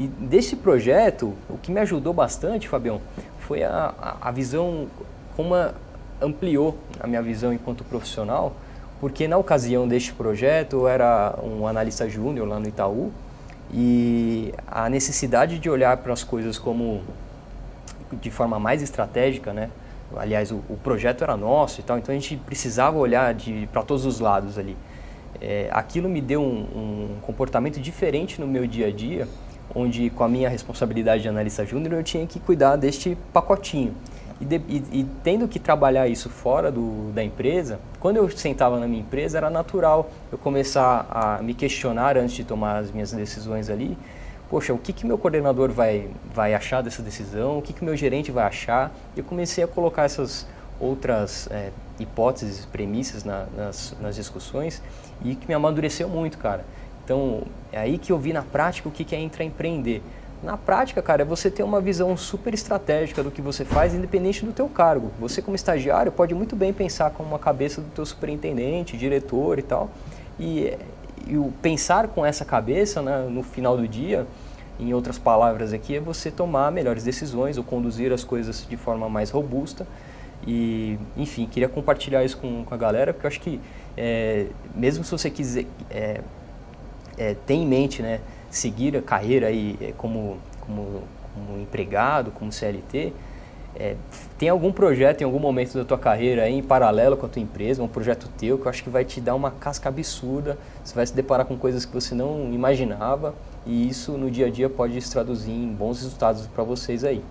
E desse projeto, o que me ajudou bastante, Fabião, foi a, a, visão, como ampliou a minha visão enquanto profissional, porque na ocasião deste projeto eu era um analista júnior lá no Itaú e a necessidade de olhar para as coisas como de forma mais estratégica, né? Aliás, o, o projeto era nosso e tal, então a gente precisava olhar para todos os lados ali. É, aquilo me deu um, um comportamento diferente no meu dia a dia onde com a minha responsabilidade de analista júnior eu tinha que cuidar deste pacotinho. E, de, e, e, tendo que trabalhar isso fora do, da empresa, quando eu sentava na minha empresa era natural eu começar a me questionar antes de tomar as minhas decisões ali. Poxa, o que, que meu coordenador vai, vai achar dessa decisão? O que, que meu gerente vai achar? Eu comecei a colocar essas outras é, hipóteses, premissas na, nas, nas discussões e que me amadureceu muito, cara. Então, é aí que eu vi na prática o que é intraempreender. Na prática, cara, é você ter uma visão super estratégica do que você faz, independente do teu cargo. Você, como estagiário, pode muito bem pensar com uma cabeça do teu superintendente, diretor e tal. E, e o pensar com essa cabeça né, no final do dia, em outras palavras aqui, é você tomar melhores decisões ou conduzir as coisas de forma mais robusta. E, enfim, queria compartilhar isso com, com a galera, porque eu acho que, é, mesmo se você quiser é, é, tem em mente né, seguir a carreira aí, é, como, como, como empregado, como CLT, é, tem algum projeto em algum momento da tua carreira aí, em paralelo com a tua empresa, um projeto teu que eu acho que vai te dar uma casca absurda, você vai se deparar com coisas que você não imaginava e isso no dia a dia pode se traduzir em bons resultados para vocês aí.